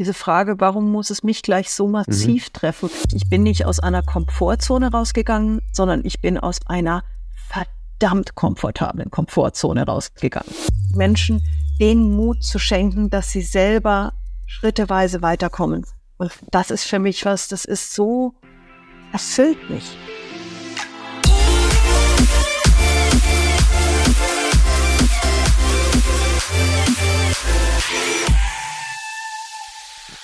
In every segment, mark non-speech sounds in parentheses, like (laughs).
diese Frage, warum muss es mich gleich so massiv mhm. treffen? Ich bin nicht aus einer Komfortzone rausgegangen, sondern ich bin aus einer verdammt komfortablen Komfortzone rausgegangen. Menschen den Mut zu schenken, dass sie selber schritteweise weiterkommen. Und das ist für mich was, das ist so, erfüllt mich.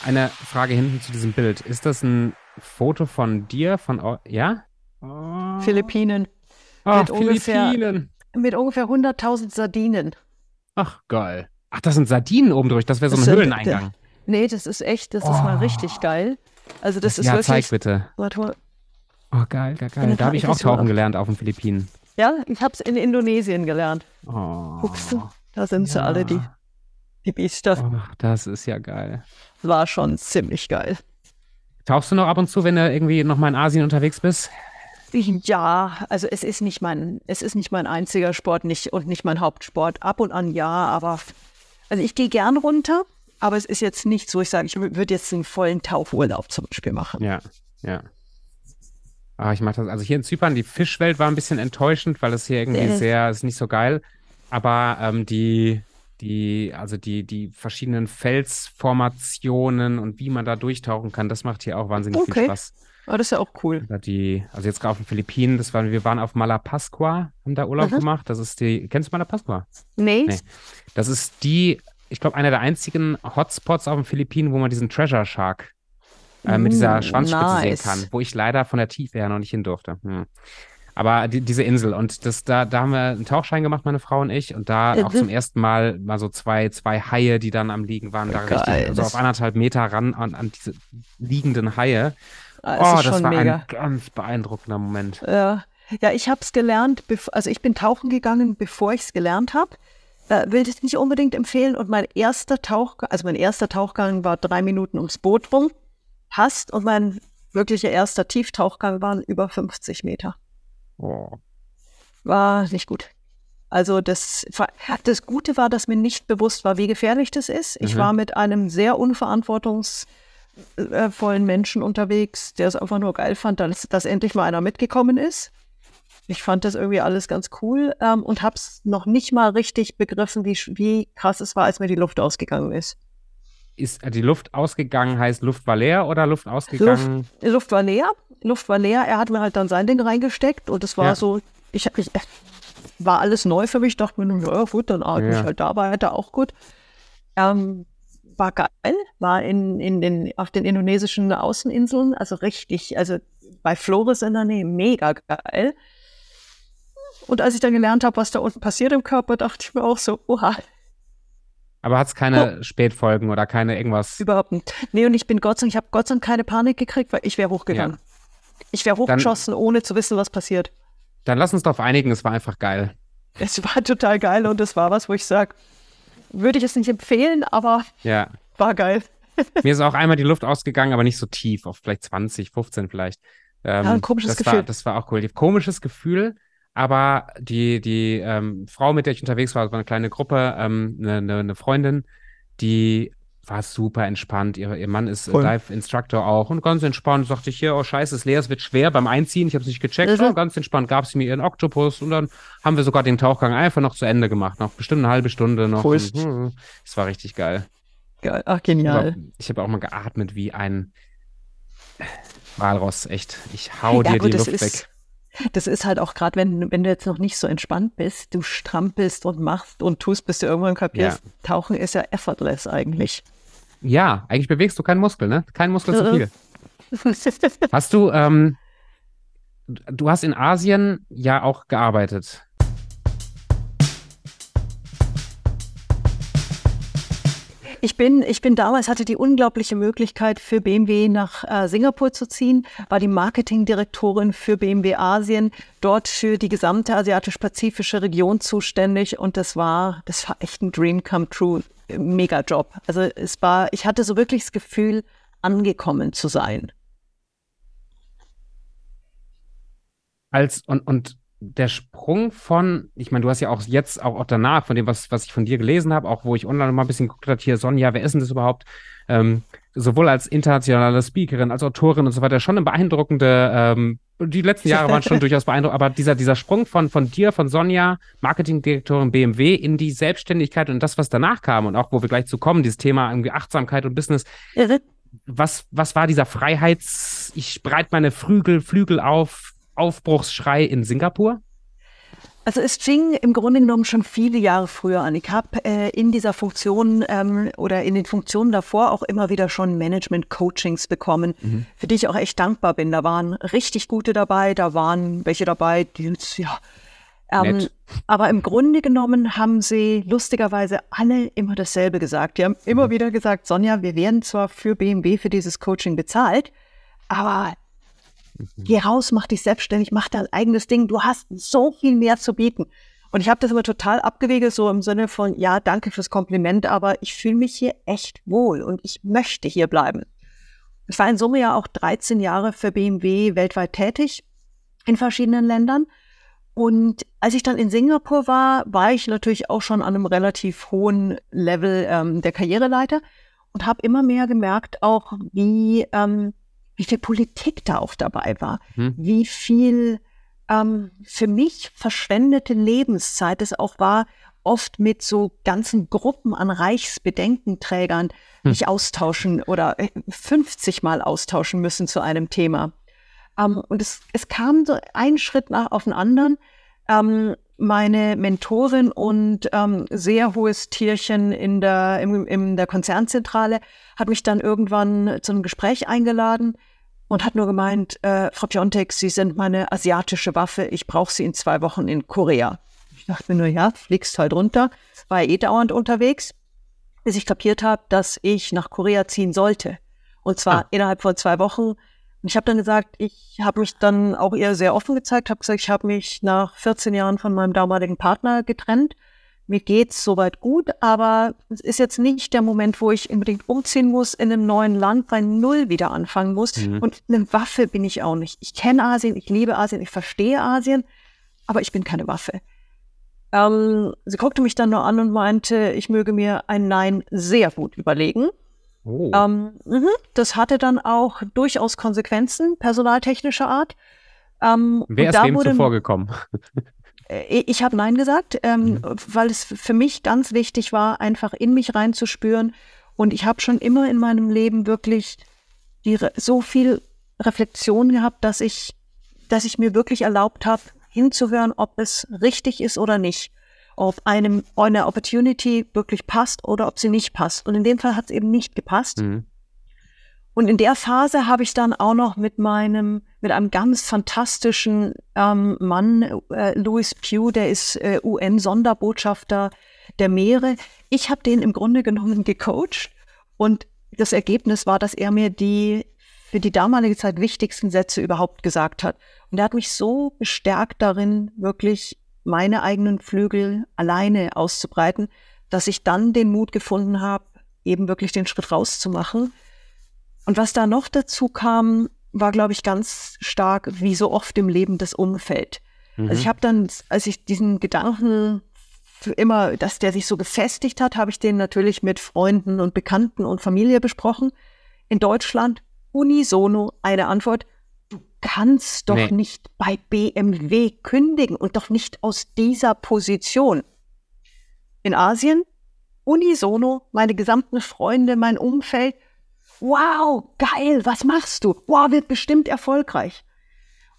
Eine Frage hinten zu diesem Bild. Ist das ein Foto von dir, von, ja? Oh. Philippinen. Oh, mit Philippinen. Ungefähr, mit ungefähr 100.000 Sardinen. Ach, geil. Ach, das sind Sardinen oben durch. Das wäre so ein das Höhleneingang. Sind, nee, das ist echt, das oh. ist mal richtig geil. Also das, das ist ja, wirklich. zeig bitte. Warte Oh, geil, geil, geil. Da habe ich auch tauchen gelernt auf den Philippinen. Ja, ich habe es in Indonesien gelernt. Oh. Guckst du? Da sind ja. sie alle, die, die Biester. Oh, das ist ja geil. War schon ziemlich geil. Tauchst du noch ab und zu, wenn du irgendwie noch mal in Asien unterwegs bist? Ja, also es ist nicht mein, es ist nicht mein einziger Sport nicht, und nicht mein Hauptsport. Ab und an ja, aber also ich gehe gern runter, aber es ist jetzt nicht so, ich sage, ich würde jetzt einen vollen Tauchurlaub zum Beispiel machen. Ja, ja. Ah, ich mache das. Also hier in Zypern, die Fischwelt war ein bisschen enttäuschend, weil es hier irgendwie äh. sehr, ist nicht so geil. Aber ähm, die, die, also die, die verschiedenen Felsformationen und wie man da durchtauchen kann, das macht hier auch wahnsinnig okay. viel Spaß. Oh, das ist ja auch cool. Die, also jetzt gerade auf den Philippinen, das waren, wir waren auf Malapascua, haben da Urlaub mhm. gemacht. Das ist die, kennst du Malapascua? Nee. nee. Das ist die, ich glaube, einer der einzigen Hotspots auf den Philippinen, wo man diesen Treasure Shark äh, mit dieser Schwanzspitze nice. sehen kann, wo ich leider von der Tiefe her noch nicht hin durfte. Hm. Aber die, diese Insel und das, da, da haben wir einen Tauchschein gemacht, meine Frau und ich, und da auch zum ersten Mal mal so zwei, zwei Haie, die dann am Liegen waren, da Geil. richtig, also auf anderthalb Meter ran an, an diese liegenden Haie. Ah, oh, das war mega. ein ganz beeindruckender Moment. Ja, ja ich habe es gelernt, also ich bin tauchen gegangen, bevor ich es gelernt habe. Äh, will das nicht unbedingt empfehlen. Und mein erster Tauchgang, also mein erster Tauchgang war drei Minuten ums Boot rum, passt. Und mein wirklicher erster Tieftauchgang waren über 50 Meter. War nicht gut. Also das, das Gute war, dass mir nicht bewusst war, wie gefährlich das ist. Ich mhm. war mit einem sehr unverantwortungsvollen Menschen unterwegs, der es einfach nur geil fand, dass, dass endlich mal einer mitgekommen ist. Ich fand das irgendwie alles ganz cool ähm, und habe es noch nicht mal richtig begriffen, wie, wie krass es war, als mir die Luft ausgegangen ist. Ist die Luft ausgegangen, heißt Luft war leer oder Luft ausgegangen? Luft, Luft war leer. Luft war leer. Er hat mir halt dann sein Ding reingesteckt und es war ja. so, ich, ich war alles neu für mich. Ich dachte mir ja gut, dann atme ja. ich halt da weiter, auch gut. Ähm, war geil, war in, in den, auf den indonesischen Außeninseln, also richtig, also bei Flores in der Nähe, mega geil. Und als ich dann gelernt habe, was da unten passiert im Körper, dachte ich mir auch so, oha. Aber hat es keine oh. Spätfolgen oder keine irgendwas? Überhaupt nicht. Nee, und ich bin Gott sei Dank, ich habe Gott sei Dank keine Panik gekriegt, weil ich wäre hochgegangen. Ja. Ich wäre hochgeschossen, dann, ohne zu wissen, was passiert. Dann lass uns darauf einigen, es war einfach geil. Es war total geil und es war was, wo ich sage, würde ich es nicht empfehlen, aber ja. war geil. (laughs) Mir ist auch einmal die Luft ausgegangen, aber nicht so tief, auf vielleicht 20, 15 vielleicht. Ähm, ja, ein komisches das Gefühl. War, das war auch cool. Komisches Gefühl, aber die, die ähm, Frau, mit der ich unterwegs war, war eine kleine Gruppe, ähm, eine, eine, eine Freundin, die war super entspannt. Ihr, ihr Mann ist Voll. Dive-Instructor auch und ganz entspannt sagte ich hier, oh scheiße, es leer, es wird schwer beim Einziehen. Ich habe es nicht gecheckt. Mhm. Oh, ganz entspannt gab sie mir ihren Oktopus und dann haben wir sogar den Tauchgang einfach noch zu Ende gemacht. Noch bestimmt eine halbe Stunde noch. Es hm, war richtig geil. Geil, ach genial. Ich habe auch mal geatmet wie ein Walross, echt. Ich hau ja, dir gut, die Luft weg das ist halt auch gerade, wenn, wenn du jetzt noch nicht so entspannt bist, du strampelst und machst und tust, bis du irgendwann kapierst. Ja. Tauchen ist ja effortless eigentlich. Ja, eigentlich bewegst du keinen Muskel, ne? Kein Muskel zu viel. (laughs) hast du, ähm, du hast in Asien ja auch gearbeitet. Ich bin, ich bin damals, hatte die unglaubliche Möglichkeit, für BMW nach äh, Singapur zu ziehen, war die Marketingdirektorin für BMW Asien, dort für die gesamte asiatisch-pazifische Region zuständig und das war, das war echt ein Dream come true, mega Job. Also es war, ich hatte so wirklich das Gefühl, angekommen zu sein. Als und, und der Sprung von, ich meine, du hast ja auch jetzt, auch, auch danach, von dem, was, was ich von dir gelesen habe, auch wo ich online mal ein bisschen geguckt habe, hier, Sonja, wer ist denn das überhaupt? Ähm, sowohl als internationale Speakerin, als Autorin und so weiter schon eine beeindruckende, ähm, die letzten Jahre waren schon (laughs) durchaus beeindruckend, aber dieser, dieser Sprung von, von dir, von Sonja, Marketingdirektorin BMW, in die Selbstständigkeit und das, was danach kam und auch, wo wir gleich zu kommen, dieses Thema irgendwie Achtsamkeit und Business. Was, was war dieser Freiheits-, ich breite meine Flügel, Flügel auf, Aufbruchsschrei in Singapur? Also es fing im Grunde genommen schon viele Jahre früher an. Ich habe äh, in dieser Funktion ähm, oder in den Funktionen davor auch immer wieder schon Management-Coachings bekommen, mhm. für die ich auch echt dankbar bin. Da waren richtig gute dabei, da waren welche dabei, die ja. Ähm, aber im Grunde genommen haben sie lustigerweise alle immer dasselbe gesagt. Die haben mhm. immer wieder gesagt, Sonja, wir werden zwar für BMW für dieses Coaching bezahlt, aber Geh raus, mach dich selbstständig, mach dein eigenes Ding. Du hast so viel mehr zu bieten. Und ich habe das immer total abgewegelt, so im Sinne von, ja, danke fürs Kompliment, aber ich fühle mich hier echt wohl und ich möchte hier bleiben. Ich war in Summe ja auch 13 Jahre für BMW weltweit tätig in verschiedenen Ländern. Und als ich dann in Singapur war, war ich natürlich auch schon an einem relativ hohen Level ähm, der Karriereleiter und habe immer mehr gemerkt, auch wie ähm, wie viel Politik da auch dabei war, hm. wie viel ähm, für mich verschwendete Lebenszeit es auch war, oft mit so ganzen Gruppen an Reichsbedenkenträgern hm. mich austauschen oder 50 äh, Mal austauschen müssen zu einem Thema. Ähm, und es, es kam so ein Schritt nach auf den anderen. Ähm, meine Mentorin und ähm, sehr hohes Tierchen in der, im, in der Konzernzentrale hat mich dann irgendwann zu einem Gespräch eingeladen und hat nur gemeint, äh, Frau Piontek, Sie sind meine asiatische Waffe, ich brauche Sie in zwei Wochen in Korea. Ich dachte mir nur, ja, fliegst halt runter, war eh dauernd unterwegs, bis ich kapiert habe, dass ich nach Korea ziehen sollte. Und zwar ah. innerhalb von zwei Wochen und ich habe dann gesagt, ich habe mich dann auch eher sehr offen gezeigt, habe gesagt, ich habe mich nach 14 Jahren von meinem damaligen Partner getrennt. Mir geht's soweit gut, aber es ist jetzt nicht der Moment, wo ich unbedingt umziehen muss in einem neuen Land, bei Null wieder anfangen muss. Mhm. Und eine Waffe bin ich auch nicht. Ich kenne Asien, ich liebe Asien, ich verstehe Asien, aber ich bin keine Waffe. Ähm, sie guckte mich dann nur an und meinte, ich möge mir ein Nein sehr gut überlegen. Oh. Ähm, mh, das hatte dann auch durchaus Konsequenzen personaltechnischer Art. Ähm, Wer ist wem zuvor gekommen? (laughs) Äh, ich habe Nein gesagt, ähm, mhm. weil es für mich ganz wichtig war, einfach in mich reinzuspüren. Und ich habe schon immer in meinem Leben wirklich die, so viel Reflexion gehabt, dass ich, dass ich mir wirklich erlaubt habe, hinzuhören, ob es richtig ist oder nicht ob einem eine Opportunity wirklich passt oder ob sie nicht passt. Und in dem Fall hat es eben nicht gepasst. Mhm. Und in der Phase habe ich dann auch noch mit meinem, mit einem ganz fantastischen ähm, Mann, äh, Louis Pugh, der ist äh, UN-Sonderbotschafter der Meere. Ich habe den im Grunde genommen gecoacht und das Ergebnis war, dass er mir die für die damalige Zeit wichtigsten Sätze überhaupt gesagt hat. Und er hat mich so bestärkt darin, wirklich meine eigenen Flügel alleine auszubreiten, dass ich dann den Mut gefunden habe, eben wirklich den Schritt rauszumachen. Und was da noch dazu kam, war, glaube ich, ganz stark, wie so oft im Leben, das Umfeld. Mhm. Also ich habe dann, als ich diesen Gedanken für immer, dass der sich so gefestigt hat, habe ich den natürlich mit Freunden und Bekannten und Familie besprochen. In Deutschland unisono eine Antwort, kannst doch nee. nicht bei BMW kündigen und doch nicht aus dieser Position. In Asien, unisono, meine gesamten Freunde, mein Umfeld, wow, geil, was machst du? Wow, wird bestimmt erfolgreich.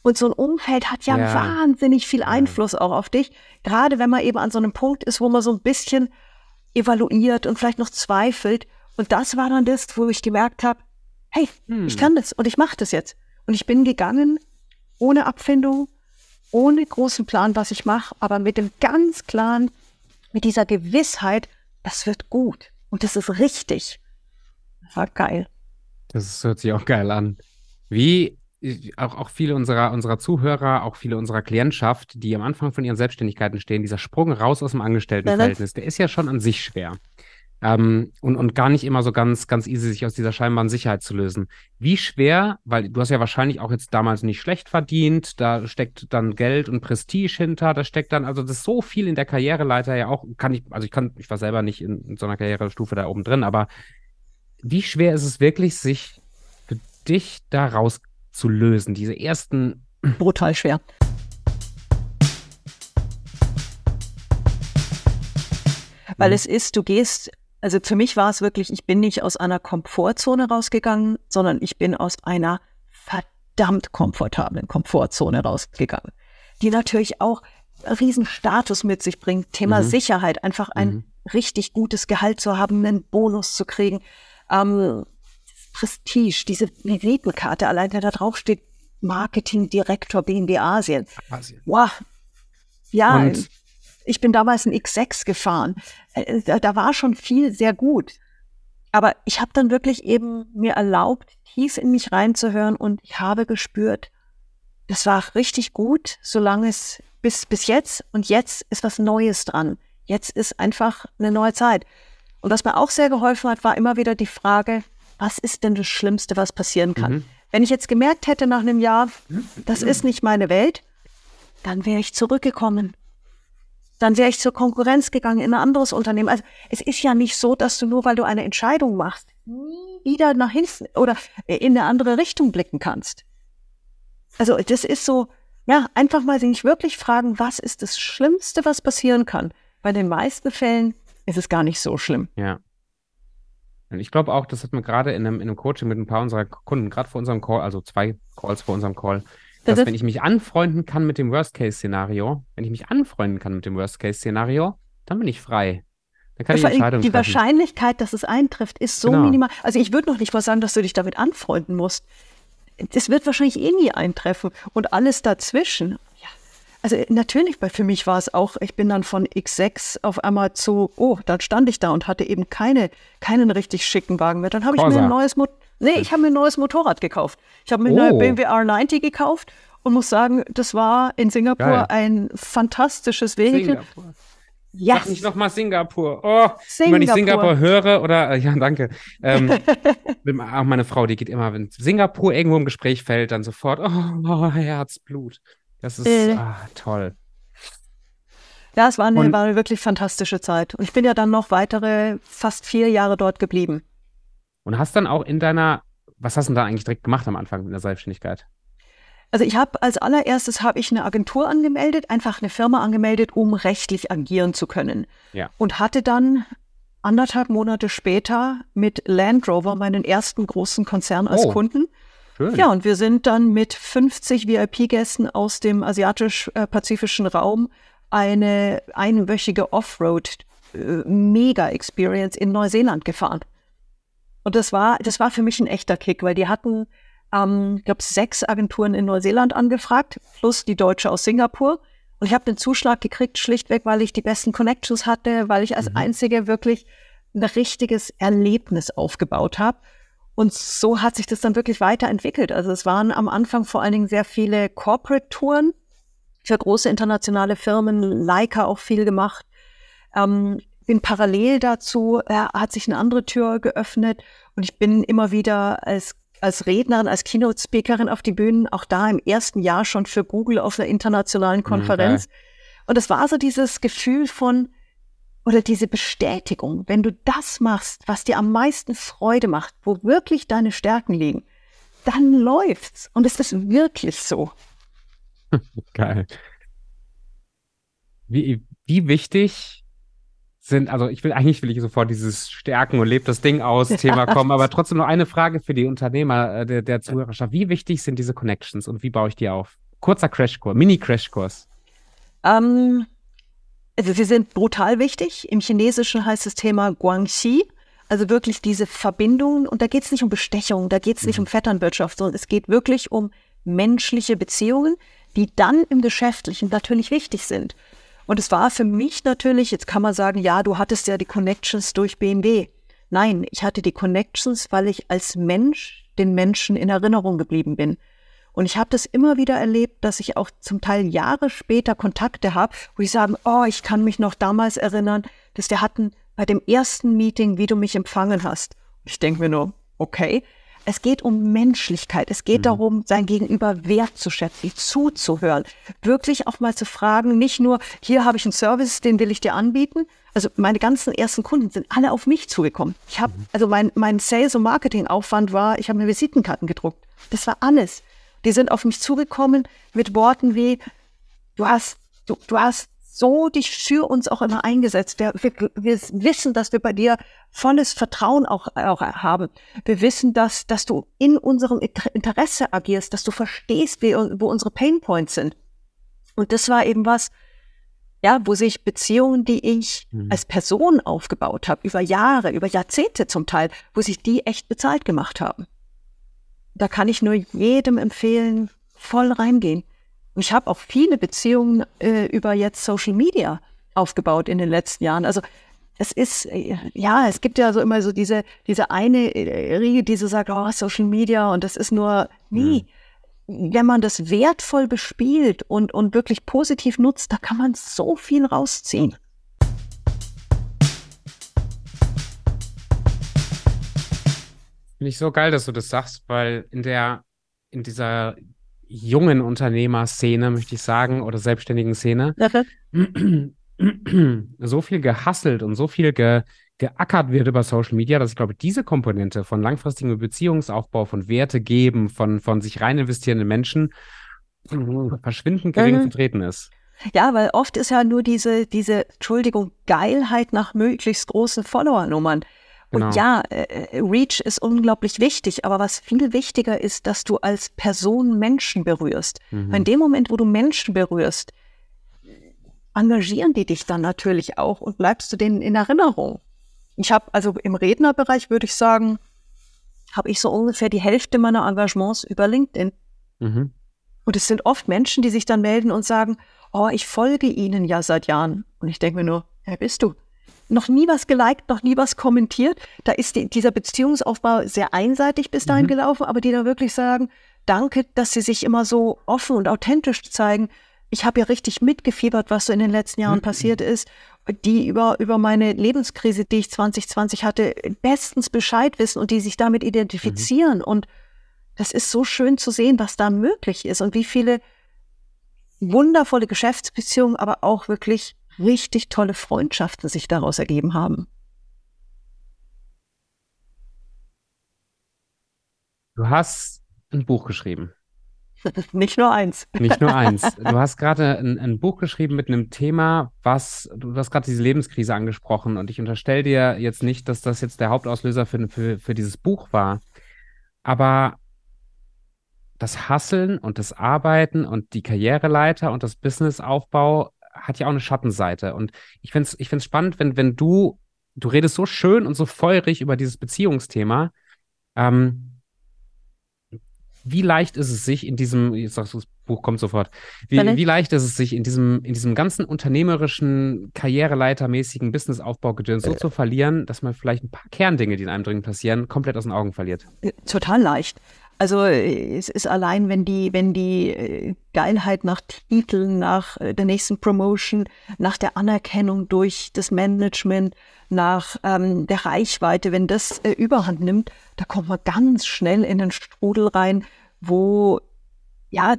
Und so ein Umfeld hat ja, ja. wahnsinnig viel Einfluss ja. auch auf dich, gerade wenn man eben an so einem Punkt ist, wo man so ein bisschen evaluiert und vielleicht noch zweifelt. Und das war dann das, wo ich gemerkt habe, hey, hm. ich kann das und ich mache das jetzt. Und ich bin gegangen ohne Abfindung, ohne großen Plan, was ich mache, aber mit dem ganz klaren, mit dieser Gewissheit, das wird gut und das ist richtig. Das war geil. Das hört sich auch geil an. Wie auch, auch viele unserer, unserer Zuhörer, auch viele unserer Klientschaft, die am Anfang von ihren Selbstständigkeiten stehen, dieser Sprung raus aus dem Angestelltenverhältnis, der ist ja schon an sich schwer. Ähm, und, und gar nicht immer so ganz, ganz easy, sich aus dieser scheinbaren Sicherheit zu lösen. Wie schwer, weil du hast ja wahrscheinlich auch jetzt damals nicht schlecht verdient, da steckt dann Geld und Prestige hinter, da steckt dann, also das ist so viel in der Karriereleiter ja auch, kann ich, also ich kann, ich war selber nicht in, in so einer Karrierestufe da oben drin, aber wie schwer ist es wirklich, sich für dich da rauszulösen, diese ersten. Brutal schwer. Weil mhm. es ist, du gehst, also für mich war es wirklich, ich bin nicht aus einer Komfortzone rausgegangen, sondern ich bin aus einer verdammt komfortablen Komfortzone rausgegangen, die natürlich auch Riesenstatus mit sich bringt. Thema mhm. Sicherheit, einfach ein mhm. richtig gutes Gehalt zu haben, einen Bonus zu kriegen. Ähm, Prestige, diese Visitenkarte, allein der da drauf steht, Marketingdirektor BMW Asien. Asien. Wow. Ja, Und? Ich bin damals ein X6 gefahren. Äh, da, da war schon viel sehr gut. Aber ich habe dann wirklich eben mir erlaubt, tief in mich reinzuhören und ich habe gespürt, das war richtig gut, solange es bis, bis jetzt und jetzt ist was Neues dran. Jetzt ist einfach eine neue Zeit. Und was mir auch sehr geholfen hat, war immer wieder die Frage, was ist denn das Schlimmste, was passieren kann? Mhm. Wenn ich jetzt gemerkt hätte nach einem Jahr, das ist nicht meine Welt, dann wäre ich zurückgekommen. Dann wäre ich zur Konkurrenz gegangen in ein anderes Unternehmen. Also es ist ja nicht so, dass du nur, weil du eine Entscheidung machst, nie wieder nach hinten oder in eine andere Richtung blicken kannst. Also das ist so, ja, einfach mal sich wirklich fragen, was ist das Schlimmste, was passieren kann? Bei den meisten Fällen ist es gar nicht so schlimm. Ja. Und ich glaube auch, das hat man gerade in einem, in einem Coaching mit ein paar unserer Kunden, gerade vor unserem Call, also zwei Calls vor unserem Call, dass wenn ich mich anfreunden kann mit dem Worst-Case-Szenario, wenn ich mich anfreunden kann mit dem Worst-Case-Szenario, dann bin ich frei. Dann kann ja, ich Entscheidungen Die treffen. Wahrscheinlichkeit, dass es eintrifft, ist so genau. minimal. Also ich würde noch nicht mal sagen, dass du dich damit anfreunden musst das wird wahrscheinlich eh nie eintreffen. Und alles dazwischen, ja. Also natürlich, für mich war es auch, ich bin dann von X6 auf einmal zu, oh, dann stand ich da und hatte eben keine, keinen richtig schicken Wagen mehr. Dann habe ich mir ein neues Motorrad, nee, ich habe mir ein neues Motorrad gekauft. Ich habe mir oh. eine BMW R90 gekauft und muss sagen, das war in Singapur Geil. ein fantastisches Vehikel. Singapur. Ja. Yes. Sag nicht nochmal Singapur. Oh, Singapur. wenn ich Singapur höre oder, äh, ja, danke. Ähm, (laughs) auch meine Frau, die geht immer, wenn Singapur irgendwo im Gespräch fällt, dann sofort, oh, oh (laughs) Herzblut. Das ist äh. ah, toll. Ja, es war eine, war eine wirklich fantastische Zeit. Und ich bin ja dann noch weitere fast vier Jahre dort geblieben. Und hast dann auch in deiner, was hast du denn da eigentlich direkt gemacht am Anfang in der Selbstständigkeit? Also ich habe als allererstes habe ich eine Agentur angemeldet, einfach eine Firma angemeldet, um rechtlich agieren zu können. Ja. Und hatte dann anderthalb Monate später mit Land Rover meinen ersten großen Konzern als oh, Kunden. Schön. Ja, und wir sind dann mit 50 VIP-Gästen aus dem asiatisch-pazifischen Raum eine einwöchige Offroad äh, in Neuseeland gefahren. Und das war, das war für mich ein echter Kick, weil die hatten ähm, ich glaube, sechs Agenturen in Neuseeland angefragt, plus die deutsche aus Singapur. Und ich habe den Zuschlag gekriegt, schlichtweg, weil ich die besten Connections hatte, weil ich als mhm. Einzige wirklich ein richtiges Erlebnis aufgebaut habe. Und so hat sich das dann wirklich weiterentwickelt. Also es waren am Anfang vor allen Dingen sehr viele Corporate-Touren für große internationale Firmen, Leica auch viel gemacht. Ähm, bin parallel dazu, äh, hat sich eine andere Tür geöffnet und ich bin immer wieder als als Rednerin, als Keynote-Speakerin auf die Bühnen, auch da im ersten Jahr schon für Google auf einer internationalen mhm, Konferenz. Okay. Und es war so dieses Gefühl von, oder diese Bestätigung, wenn du das machst, was dir am meisten Freude macht, wo wirklich deine Stärken liegen, dann läuft's. Und es ist wirklich so. (laughs) Geil. Wie, wie wichtig sind, also ich will eigentlich will ich sofort dieses Stärken und lebt das Ding aus (laughs) Thema kommen, aber trotzdem noch eine Frage für die Unternehmer äh, der, der Zuhörerschaft. Wie wichtig sind diese Connections und wie baue ich die auf? Kurzer Crashkurs, Mini-Crashkurs. Ähm, also sie sind brutal wichtig. Im Chinesischen heißt das Thema Guangxi. Also wirklich diese Verbindungen. Und da geht es nicht um Bestechung, da geht es nicht mhm. um Vetternwirtschaft, sondern es geht wirklich um menschliche Beziehungen, die dann im Geschäftlichen natürlich wichtig sind. Und es war für mich natürlich, jetzt kann man sagen, ja, du hattest ja die Connections durch BMW. Nein, ich hatte die Connections, weil ich als Mensch den Menschen in Erinnerung geblieben bin. Und ich habe das immer wieder erlebt, dass ich auch zum Teil Jahre später Kontakte habe, wo ich sage, oh, ich kann mich noch damals erinnern, dass wir hatten bei dem ersten Meeting, wie du mich empfangen hast. Ich denke mir nur, okay. Es geht um Menschlichkeit. Es geht mhm. darum, sein Gegenüber wertzuschätzen, zuzuhören, wirklich auch mal zu fragen, nicht nur, hier habe ich einen Service, den will ich dir anbieten. Also meine ganzen ersten Kunden sind alle auf mich zugekommen. Ich habe, mhm. also mein, mein Sales- und Marketing-Aufwand war, ich habe mir Visitenkarten gedruckt. Das war alles. Die sind auf mich zugekommen mit Worten wie, du hast, du, du hast so dich für uns auch immer eingesetzt. Wir, wir, wir wissen, dass wir bei dir volles Vertrauen auch, auch haben. Wir wissen, dass, dass du in unserem Interesse agierst, dass du verstehst, wie, wo unsere Painpoints sind. Und das war eben was, ja, wo sich Beziehungen, die ich mhm. als Person aufgebaut habe, über Jahre, über Jahrzehnte zum Teil, wo sich die echt bezahlt gemacht haben. Da kann ich nur jedem empfehlen, voll reingehen. Und ich habe auch viele Beziehungen äh, über jetzt Social Media aufgebaut in den letzten Jahren. Also es ist, äh, ja, es gibt ja so immer so diese, diese eine äh, Riege, die so sagt, oh, Social Media und das ist nur, nie. Mhm. Wenn man das wertvoll bespielt und, und wirklich positiv nutzt, da kann man so viel rausziehen. Finde ich so geil, dass du das sagst, weil in der, in dieser jungen Unternehmerszene, möchte ich sagen, oder selbstständigen Szene, so viel gehasselt und so viel ge, geackert wird über Social Media, dass ich glaube, diese Komponente von langfristigem Beziehungsaufbau, von Werte geben, von, von sich rein investierenden Menschen verschwindend gering mhm. vertreten ist. Ja, weil oft ist ja nur diese, diese, Entschuldigung, Geilheit nach möglichst großen Follower-Nummern. Und genau. ja, äh, äh, Reach ist unglaublich wichtig, aber was viel wichtiger ist, dass du als Person Menschen berührst. Mhm. In dem Moment, wo du Menschen berührst, engagieren die dich dann natürlich auch und bleibst du denen in Erinnerung. Ich habe also im Rednerbereich, würde ich sagen, habe ich so ungefähr die Hälfte meiner Engagements über LinkedIn. Mhm. Und es sind oft Menschen, die sich dann melden und sagen, oh, ich folge Ihnen ja seit Jahren. Und ich denke mir nur, wer bist du? Noch nie was geliked, noch nie was kommentiert. Da ist die, dieser Beziehungsaufbau sehr einseitig bis dahin mhm. gelaufen, aber die da wirklich sagen, danke, dass sie sich immer so offen und authentisch zeigen. Ich habe ja richtig mitgefiebert, was so in den letzten Jahren mhm. passiert ist. Die über, über meine Lebenskrise, die ich 2020 hatte, bestens Bescheid wissen und die sich damit identifizieren. Mhm. Und das ist so schön zu sehen, was da möglich ist und wie viele wundervolle Geschäftsbeziehungen, aber auch wirklich richtig tolle Freundschaften sich daraus ergeben haben. Du hast ein Buch geschrieben. (laughs) Nicht nur eins. Nicht nur eins. (laughs) Du hast gerade ein, ein, Buch geschrieben mit einem Thema, was, du hast gerade diese Lebenskrise angesprochen und ich unterstelle dir jetzt nicht, dass das jetzt der Hauptauslöser für, für, für dieses Buch war. Aber das Hasseln und das Arbeiten und die Karriereleiter und das Businessaufbau hat ja auch eine Schattenseite. Und ich finde es ich find's spannend, wenn, wenn du, du redest so schön und so feurig über dieses Beziehungsthema. Ähm, wie leicht ist es sich in diesem, jetzt sagst du, das Buch kommt sofort, wie, wie leicht ist es sich in diesem, in diesem ganzen unternehmerischen, karriereleitermäßigen Businessaufbaugedöns so äh. zu verlieren, dass man vielleicht ein paar Kerndinge, die in einem dringend passieren, komplett aus den Augen verliert? Total leicht. Also es ist allein, wenn die, wenn die äh, Geilheit nach Titeln, nach äh, der nächsten Promotion, nach der Anerkennung durch das Management, nach ähm, der Reichweite, wenn das äh, überhand nimmt, da kommt man ganz schnell in den Strudel rein, wo ja,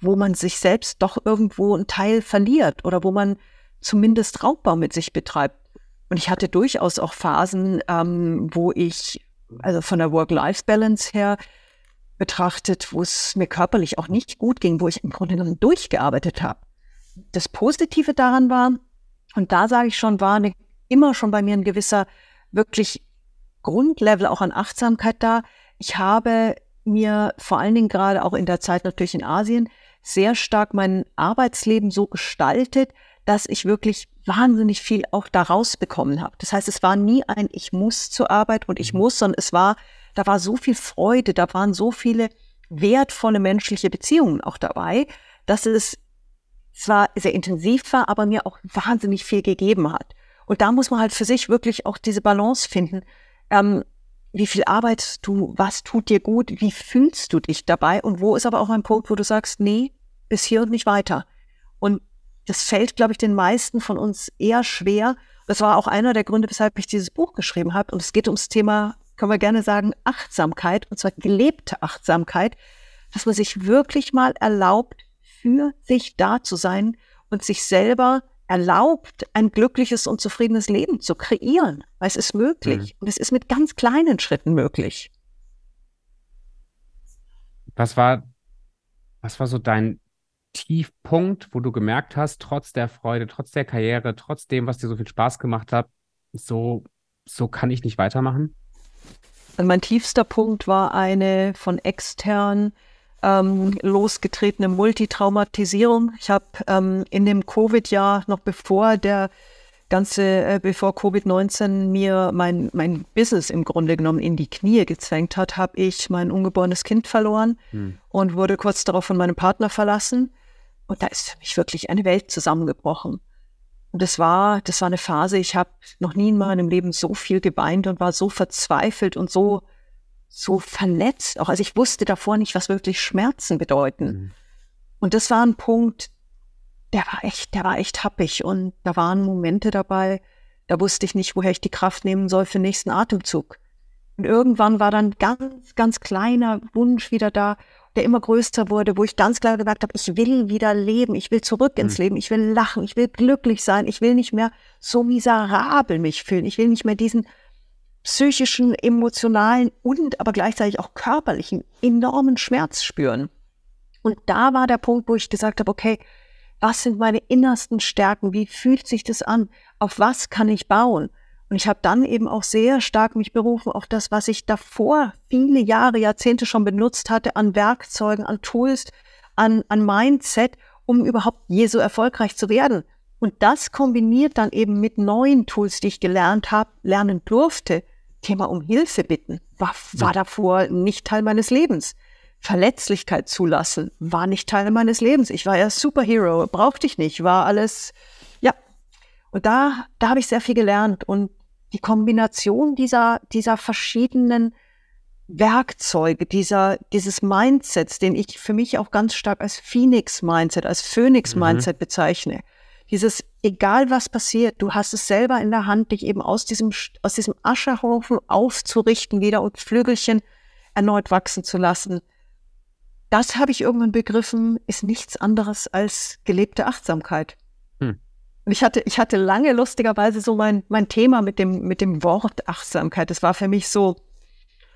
wo man sich selbst doch irgendwo einen Teil verliert oder wo man zumindest Raubbau mit sich betreibt. Und ich hatte durchaus auch Phasen, ähm, wo ich, also von der Work-Life-Balance her, betrachtet, wo es mir körperlich auch nicht gut ging, wo ich im Grunde genommen durchgearbeitet habe. Das Positive daran war, und da sage ich schon, war eine, immer schon bei mir ein gewisser, wirklich Grundlevel auch an Achtsamkeit da. Ich habe mir vor allen Dingen gerade auch in der Zeit natürlich in Asien sehr stark mein Arbeitsleben so gestaltet, dass ich wirklich wahnsinnig viel auch daraus bekommen habe. Das heißt, es war nie ein Ich muss zur Arbeit und ich mhm. muss, sondern es war da war so viel Freude, da waren so viele wertvolle menschliche Beziehungen auch dabei, dass es zwar sehr intensiv war, aber mir auch wahnsinnig viel gegeben hat. Und da muss man halt für sich wirklich auch diese Balance finden. Ähm, wie viel arbeitest du? Was tut dir gut? Wie fühlst du dich dabei? Und wo ist aber auch ein Punkt, wo du sagst, nee, bis hier und nicht weiter? Und das fällt, glaube ich, den meisten von uns eher schwer. Das war auch einer der Gründe, weshalb ich dieses Buch geschrieben habe. Und es geht ums Thema können wir gerne sagen, Achtsamkeit, und zwar gelebte Achtsamkeit, dass man sich wirklich mal erlaubt, für sich da zu sein und sich selber erlaubt, ein glückliches und zufriedenes Leben zu kreieren. Weil es ist möglich. Mhm. Und es ist mit ganz kleinen Schritten möglich. Was war, was war so dein Tiefpunkt, wo du gemerkt hast, trotz der Freude, trotz der Karriere, trotz dem, was dir so viel Spaß gemacht hat, so, so kann ich nicht weitermachen? Also mein tiefster Punkt war eine von extern ähm, losgetretene Multitraumatisierung. Ich habe ähm, in dem Covid-Jahr, noch bevor der ganze, äh, bevor Covid-19 mir mein, mein Business im Grunde genommen in die Knie gezwängt hat, habe ich mein ungeborenes Kind verloren hm. und wurde kurz darauf von meinem Partner verlassen. Und da ist für mich wirklich eine Welt zusammengebrochen. Und das war, das war eine Phase, ich habe noch nie in meinem Leben so viel geweint und war so verzweifelt und so, so verletzt. Auch also ich wusste davor nicht, was wirklich Schmerzen bedeuten. Mhm. Und das war ein Punkt, der war echt, der war echt happig. Und da waren Momente dabei, da wusste ich nicht, woher ich die Kraft nehmen soll für den nächsten Atemzug. Und irgendwann war dann ganz, ganz kleiner Wunsch wieder da der immer größer wurde, wo ich ganz klar gesagt habe, ich will wieder leben, ich will zurück ins mhm. Leben, ich will lachen, ich will glücklich sein, ich will nicht mehr so miserabel mich fühlen, ich will nicht mehr diesen psychischen, emotionalen und aber gleichzeitig auch körperlichen enormen Schmerz spüren. Und da war der Punkt, wo ich gesagt habe, okay, was sind meine innersten Stärken? Wie fühlt sich das an? Auf was kann ich bauen? Und ich habe dann eben auch sehr stark mich berufen auf das, was ich davor viele Jahre, Jahrzehnte schon benutzt hatte an Werkzeugen, an Tools, an, an Mindset, um überhaupt je so erfolgreich zu werden. Und das kombiniert dann eben mit neuen Tools, die ich gelernt habe, lernen durfte. Thema um Hilfe bitten war, war davor nicht Teil meines Lebens. Verletzlichkeit zulassen war nicht Teil meines Lebens. Ich war ja Superhero, brauchte ich nicht, war alles und da, da habe ich sehr viel gelernt und die Kombination dieser, dieser verschiedenen Werkzeuge, dieser, dieses Mindsets, den ich für mich auch ganz stark als Phoenix-Mindset, als Phoenix-Mindset mhm. bezeichne. Dieses, egal was passiert, du hast es selber in der Hand, dich eben aus diesem, aus diesem Ascherhaufen aufzurichten wieder und Flügelchen erneut wachsen zu lassen. Das habe ich irgendwann begriffen, ist nichts anderes als gelebte Achtsamkeit. Und ich hatte, ich hatte lange lustigerweise so mein, mein Thema mit dem, mit dem Wort Achtsamkeit. Das war für mich so.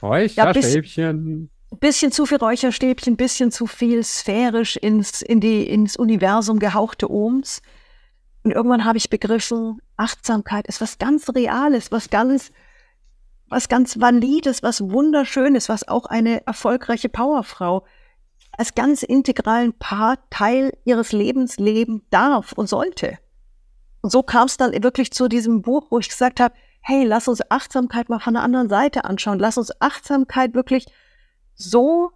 Räucherstäbchen. Ja, bisschen zu viel Räucherstäbchen, bisschen zu viel sphärisch ins, in die, ins Universum gehauchte Ohms. Und irgendwann habe ich begriffen, Achtsamkeit ist was ganz Reales, was ganz, was ganz Valides, was Wunderschönes, was auch eine erfolgreiche Powerfrau als ganz integralen Part, Teil ihres Lebens leben darf und sollte. Und so kam es dann wirklich zu diesem Buch, wo ich gesagt habe, hey, lass uns Achtsamkeit mal von der anderen Seite anschauen. Lass uns Achtsamkeit wirklich so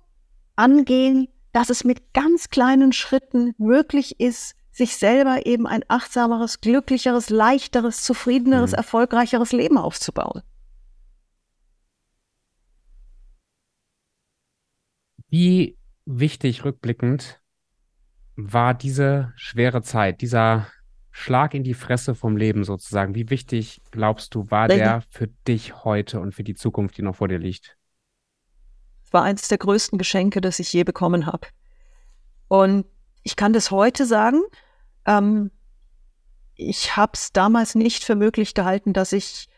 angehen, dass es mit ganz kleinen Schritten möglich ist, sich selber eben ein achtsameres, glücklicheres, leichteres, zufriedeneres, mhm. erfolgreicheres Leben aufzubauen. Wie wichtig rückblickend war diese schwere Zeit, dieser Schlag in die Fresse vom Leben sozusagen. Wie wichtig, glaubst du, war der für dich heute und für die Zukunft, die noch vor dir liegt? Es war eines der größten Geschenke, das ich je bekommen habe. Und ich kann das heute sagen. Ähm, ich habe es damals nicht für möglich gehalten, dass ich,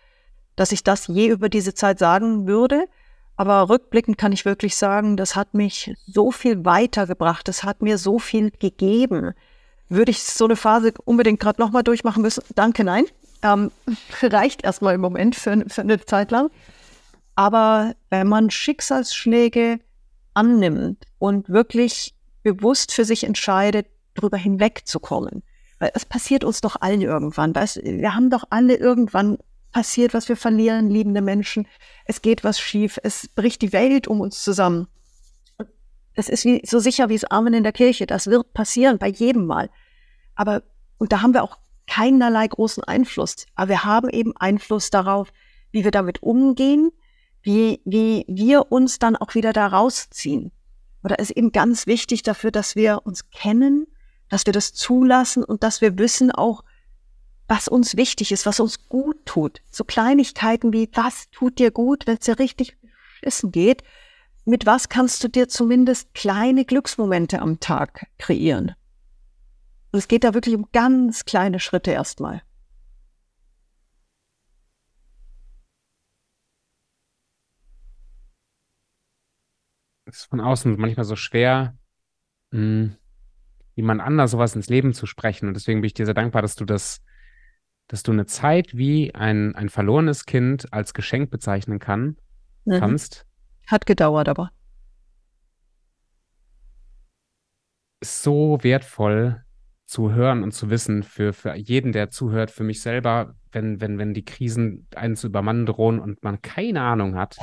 dass ich das je über diese Zeit sagen würde. Aber rückblickend kann ich wirklich sagen, das hat mich so viel weitergebracht. Das hat mir so viel gegeben würde ich so eine Phase unbedingt gerade nochmal durchmachen müssen? Danke, nein. Ähm, (laughs) reicht erstmal im Moment für, für eine Zeit lang. Aber wenn man Schicksalsschläge annimmt und wirklich bewusst für sich entscheidet, darüber hinwegzukommen, weil es passiert uns doch allen irgendwann. Weißt, wir haben doch alle irgendwann passiert, was wir verlieren, liebende Menschen. Es geht was schief, es bricht die Welt um uns zusammen. Das ist wie, so sicher wie das Amen in der Kirche. Das wird passieren bei jedem Mal. Aber, und da haben wir auch keinerlei großen Einfluss. Aber wir haben eben Einfluss darauf, wie wir damit umgehen, wie, wie wir uns dann auch wieder da rausziehen. Oder ist eben ganz wichtig dafür, dass wir uns kennen, dass wir das zulassen und dass wir wissen auch, was uns wichtig ist, was uns gut tut. So Kleinigkeiten wie, was tut dir gut, wenn es dir richtig beschissen geht? Mit was kannst du dir zumindest kleine Glücksmomente am Tag kreieren? Und es geht da wirklich um ganz kleine Schritte erstmal. Es ist von außen manchmal so schwer, mh, hm, jemand anders sowas ins Leben zu sprechen. Und deswegen bin ich dir sehr dankbar, dass du das dass du eine Zeit wie ein, ein verlorenes Kind als Geschenk bezeichnen kann, mhm. kannst. Hat gedauert, aber. So wertvoll zu hören und zu wissen für, für jeden, der zuhört, für mich selber, wenn, wenn, wenn die Krisen einen zu übermannen drohen und man keine Ahnung hat,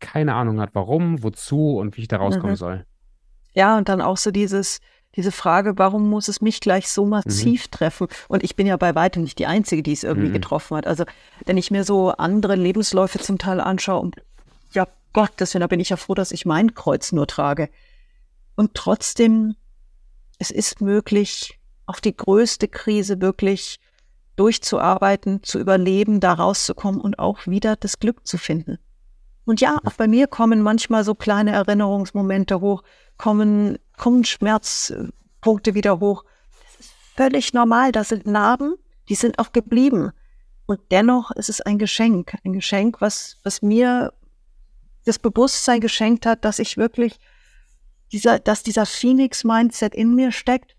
keine Ahnung hat, warum, wozu und wie ich da rauskommen mhm. soll. Ja, und dann auch so dieses, diese Frage, warum muss es mich gleich so massiv mhm. treffen? Und ich bin ja bei weitem nicht die Einzige, die es irgendwie mhm. getroffen hat. Also, wenn ich mir so andere Lebensläufe zum Teil anschaue ja, Gott, deswegen bin ich ja froh, dass ich mein Kreuz nur trage. Und trotzdem, es ist möglich, auf die größte Krise wirklich durchzuarbeiten, zu überleben, da rauszukommen und auch wieder das Glück zu finden. Und ja, auch bei mir kommen manchmal so kleine Erinnerungsmomente hoch, kommen, kommen Schmerzpunkte wieder hoch. Das ist völlig normal. Das sind Narben, die sind auch geblieben. Und dennoch ist es ein Geschenk. Ein Geschenk, was, was mir das Bewusstsein geschenkt hat, dass ich wirklich dieser, dass dieser Phoenix-Mindset in mir steckt.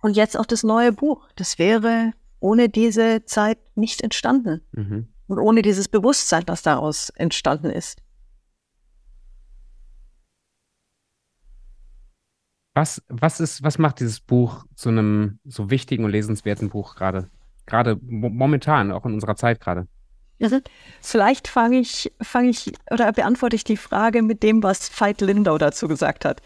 Und jetzt auch das neue Buch. Das wäre ohne diese Zeit nicht entstanden. Mhm. Und ohne dieses Bewusstsein, das daraus entstanden ist. Was, was ist, was macht dieses Buch zu einem so wichtigen und lesenswerten Buch gerade? Gerade momentan, auch in unserer Zeit gerade. Vielleicht fange ich, fange ich oder beantworte ich die Frage mit dem, was Veit Lindau dazu gesagt hat.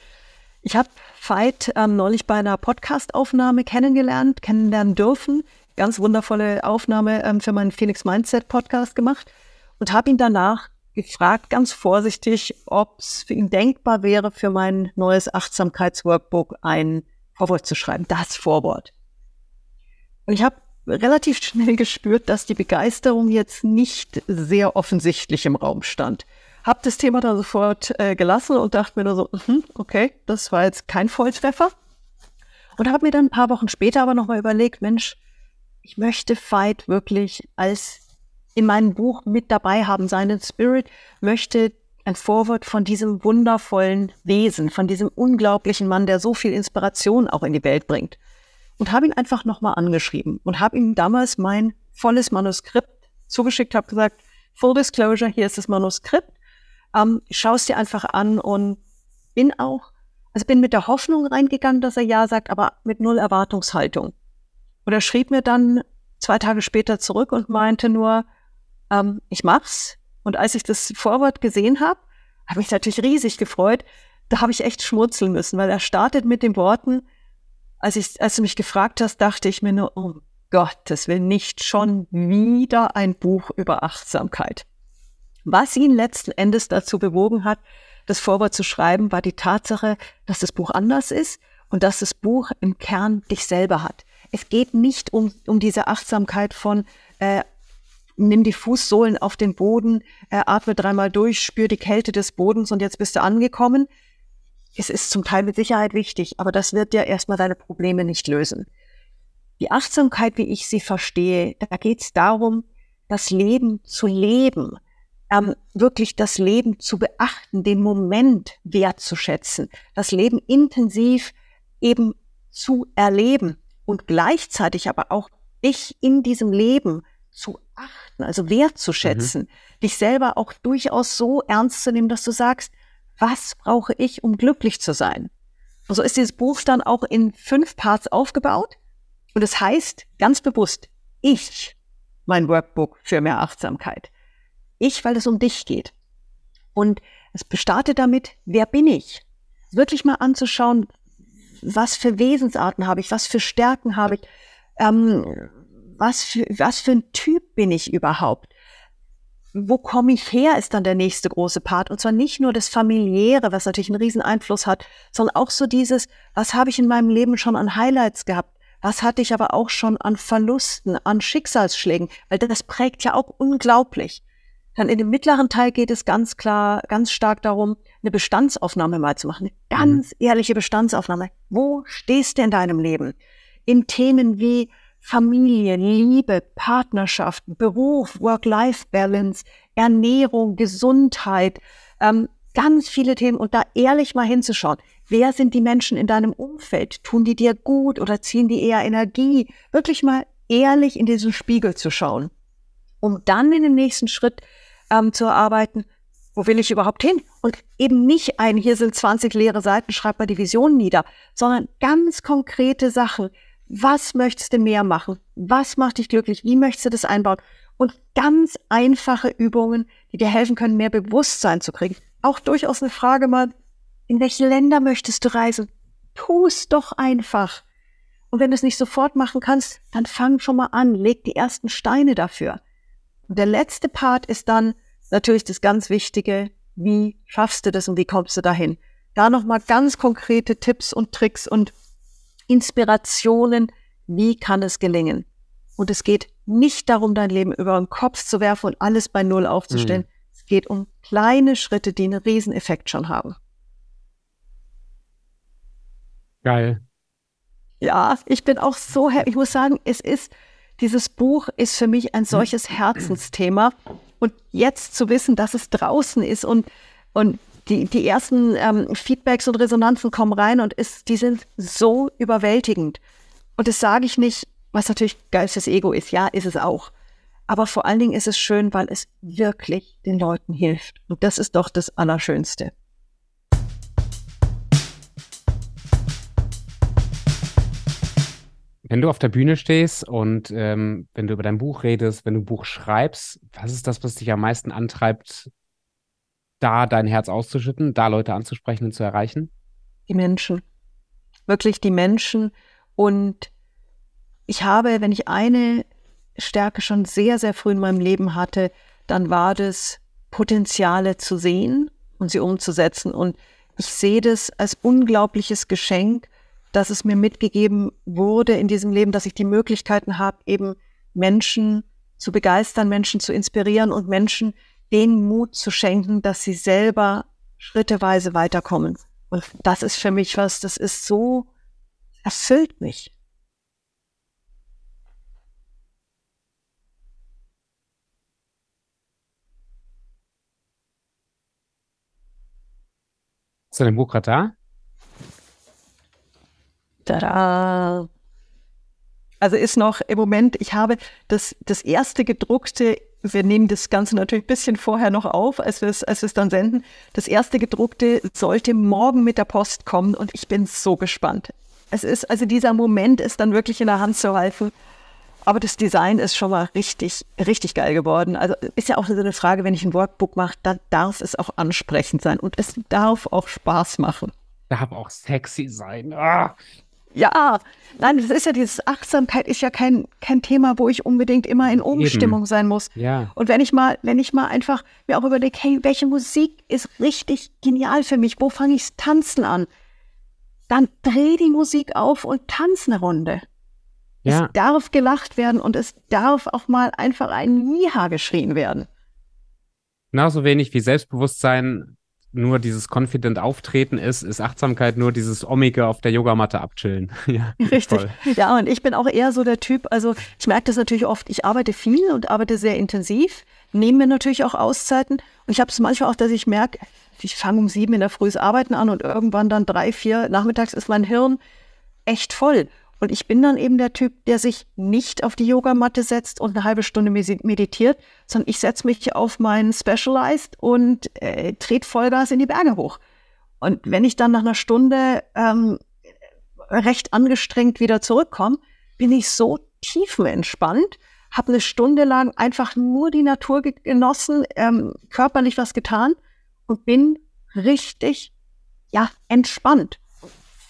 Ich habe Veit ähm, neulich bei einer Podcast-Aufnahme kennengelernt, kennenlernen dürfen. Ganz wundervolle Aufnahme ähm, für meinen Phoenix Mindset Podcast gemacht und habe ihn danach gefragt, ganz vorsichtig, ob es für ihn denkbar wäre, für mein neues Achtsamkeitsworkbook ein Vorwort zu schreiben, das Vorwort. Und ich habe relativ schnell gespürt, dass die Begeisterung jetzt nicht sehr offensichtlich im Raum stand. Hab das Thema dann sofort äh, gelassen und dachte mir nur so, mh, okay, das war jetzt kein Volltreffer. Und habe mir dann ein paar Wochen später aber nochmal überlegt, Mensch, ich möchte Fight wirklich als in meinem Buch mit dabei haben. Seinen Spirit möchte ein Vorwort von diesem wundervollen Wesen, von diesem unglaublichen Mann, der so viel Inspiration auch in die Welt bringt. Und habe ihn einfach nochmal angeschrieben und habe ihm damals mein volles Manuskript zugeschickt, habe gesagt, Full Disclosure, hier ist das Manuskript. Ähm, Schau es dir einfach an und bin auch, also bin mit der Hoffnung reingegangen, dass er ja sagt, aber mit null Erwartungshaltung. Und er schrieb mir dann zwei Tage später zurück und meinte nur, ähm, ich mach's. Und als ich das Vorwort gesehen habe, habe ich natürlich riesig gefreut. Da habe ich echt schmutzeln müssen, weil er startet mit den Worten, als, ich, als du mich gefragt hast, dachte ich mir nur, oh Gottes Willen, nicht schon wieder ein Buch über Achtsamkeit. Was ihn letzten Endes dazu bewogen hat, das Vorwort zu schreiben, war die Tatsache, dass das Buch anders ist und dass das Buch im Kern dich selber hat. Es geht nicht um, um diese Achtsamkeit von äh, nimm die Fußsohlen auf den Boden, äh, atme dreimal durch, spür die Kälte des Bodens und jetzt bist du angekommen. Es ist zum Teil mit Sicherheit wichtig, aber das wird ja erstmal deine Probleme nicht lösen. Die Achtsamkeit, wie ich sie verstehe, da geht es darum, das Leben zu leben, ähm, wirklich das Leben zu beachten, den Moment wertzuschätzen, das Leben intensiv eben zu erleben und gleichzeitig aber auch dich in diesem Leben zu achten, also wertzuschätzen, mhm. dich selber auch durchaus so ernst zu nehmen, dass du sagst, was brauche ich, um glücklich zu sein? Und so ist dieses Buch dann auch in fünf Parts aufgebaut. Und es heißt ganz bewusst, ich, mein Workbook für mehr Achtsamkeit. Ich, weil es um dich geht. Und es startet damit, wer bin ich? Wirklich mal anzuschauen, was für Wesensarten habe ich, was für Stärken habe ich, ähm, was für, was für ein Typ bin ich überhaupt? Wo komme ich her, ist dann der nächste große Part. Und zwar nicht nur das Familiäre, was natürlich einen riesen Einfluss hat, sondern auch so dieses, was habe ich in meinem Leben schon an Highlights gehabt? Was hatte ich aber auch schon an Verlusten, an Schicksalsschlägen? Weil das prägt ja auch unglaublich. Dann in dem mittleren Teil geht es ganz klar, ganz stark darum, eine Bestandsaufnahme mal zu machen. Eine ganz mhm. ehrliche Bestandsaufnahme. Wo stehst du in deinem Leben? In Themen wie Familie, Liebe, Partnerschaft, Beruf, Work-Life-Balance, Ernährung, Gesundheit, ähm, ganz viele Themen und da ehrlich mal hinzuschauen. Wer sind die Menschen in deinem Umfeld? Tun die dir gut oder ziehen die eher Energie? Wirklich mal ehrlich in diesen Spiegel zu schauen, um dann in dem nächsten Schritt ähm, zu erarbeiten, wo will ich überhaupt hin? Und eben nicht ein, hier sind 20 leere Seiten, schreib mal die Vision nieder, sondern ganz konkrete Sachen. Was möchtest du mehr machen? Was macht dich glücklich? Wie möchtest du das einbauen? Und ganz einfache Übungen, die dir helfen können, mehr Bewusstsein zu kriegen. Auch durchaus eine Frage mal, in welche Länder möchtest du reisen? Tu es doch einfach. Und wenn du es nicht sofort machen kannst, dann fang schon mal an, leg die ersten Steine dafür. Und der letzte Part ist dann natürlich das ganz Wichtige, wie schaffst du das und wie kommst du dahin? Da nochmal ganz konkrete Tipps und Tricks und Inspirationen, wie kann es gelingen? Und es geht nicht darum, dein Leben über den Kopf zu werfen und alles bei Null aufzustellen. Mhm. Es geht um kleine Schritte, die einen Rieseneffekt schon haben. Geil. Ja, ich bin auch so happy. Ich muss sagen, es ist, dieses Buch ist für mich ein solches Herzensthema. Und jetzt zu wissen, dass es draußen ist und, und die, die ersten ähm, Feedbacks und Resonanzen kommen rein und ist, die sind so überwältigend. Und das sage ich nicht, was natürlich geistes Ego ist. Ja, ist es auch. Aber vor allen Dingen ist es schön, weil es wirklich den Leuten hilft. Und das ist doch das Allerschönste. Wenn du auf der Bühne stehst und ähm, wenn du über dein Buch redest, wenn du ein Buch schreibst, was ist das, was dich am meisten antreibt, da dein Herz auszuschütten, da Leute anzusprechen und zu erreichen? Die Menschen. Wirklich die Menschen. Und ich habe, wenn ich eine Stärke schon sehr, sehr früh in meinem Leben hatte, dann war das Potenziale zu sehen und sie umzusetzen. Und ich sehe das als unglaubliches Geschenk, dass es mir mitgegeben wurde in diesem Leben, dass ich die Möglichkeiten habe, eben Menschen zu begeistern, Menschen zu inspirieren und Menschen den Mut zu schenken, dass sie selber schritteweise weiterkommen. Und das ist für mich was, das ist so, erfüllt mich. Ist dein Buch gerade da? Tada! Also ist noch im Moment, ich habe das, das erste gedruckte, wir nehmen das Ganze natürlich ein bisschen vorher noch auf, als wir es, als dann senden. Das erste gedruckte sollte morgen mit der Post kommen und ich bin so gespannt. Es ist, also dieser Moment ist dann wirklich in der Hand zu halten. Aber das Design ist schon mal richtig, richtig geil geworden. Also ist ja auch so eine Frage, wenn ich ein Workbook mache, dann darf es auch ansprechend sein und es darf auch Spaß machen. Darf auch sexy sein. Ah, ja, nein, das ist ja dieses Achtsamkeit ist ja kein, kein Thema, wo ich unbedingt immer in Umstimmung Eben. sein muss. Ja. Und wenn ich mal, wenn ich mal einfach mir auch überlege, hey, welche Musik ist richtig genial für mich? Wo fange ich Tanzen an? Dann dreh die Musik auf und tanz eine Runde. Ja. Es darf gelacht werden und es darf auch mal einfach ein Miha geschrien werden. Genauso wenig wie Selbstbewusstsein nur dieses confident Auftreten ist, ist Achtsamkeit nur dieses Omega auf der Yogamatte abchillen. (laughs) ja, Richtig. Toll. Ja, und ich bin auch eher so der Typ, also ich merke das natürlich oft, ich arbeite viel und arbeite sehr intensiv, nehme mir natürlich auch Auszeiten und ich habe es manchmal auch, dass ich merke, ich fange um sieben in der Früh das Arbeiten an und irgendwann dann drei, vier nachmittags ist mein Hirn echt voll. Und ich bin dann eben der Typ, der sich nicht auf die Yogamatte setzt und eine halbe Stunde meditiert, sondern ich setze mich auf meinen Specialized und äh, trete Vollgas in die Berge hoch. Und wenn ich dann nach einer Stunde ähm, recht angestrengt wieder zurückkomme, bin ich so tiefenentspannt, habe eine Stunde lang einfach nur die Natur genossen, ähm, körperlich was getan und bin richtig, ja, entspannt.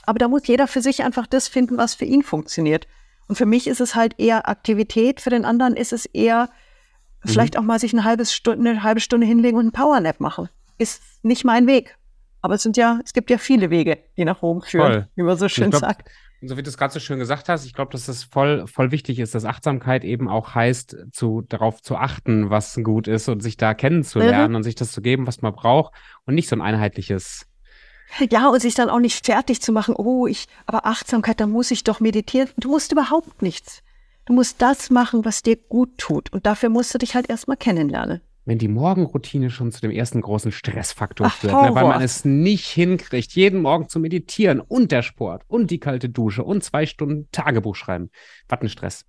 Aber da muss jeder für sich einfach das finden, was für ihn funktioniert. Und für mich ist es halt eher Aktivität, für den anderen ist es eher mhm. vielleicht auch mal sich eine halbe Stunde, eine halbe Stunde hinlegen und einen Powernap machen. Ist nicht mein Weg. Aber es sind ja, es gibt ja viele Wege, die nach Rom führen, Voll. wie man so schön glaub, sagt. so wie du es gerade so schön gesagt hast, ich glaube, dass das voll, voll wichtig ist, dass Achtsamkeit eben auch heißt, zu, darauf zu achten, was gut ist und sich da kennenzulernen mhm. und sich das zu geben, was man braucht und nicht so ein einheitliches. Ja, und sich dann auch nicht fertig zu machen, oh, ich, aber Achtsamkeit, da muss ich doch meditieren. Du musst überhaupt nichts. Du musst das machen, was dir gut tut. Und dafür musst du dich halt erstmal kennenlernen wenn die Morgenroutine schon zu dem ersten großen Stressfaktor Ach, wird, ne, weil man es nicht hinkriegt, jeden Morgen zu meditieren und der Sport und die kalte Dusche und zwei Stunden Tagebuch schreiben. Was ein Stress.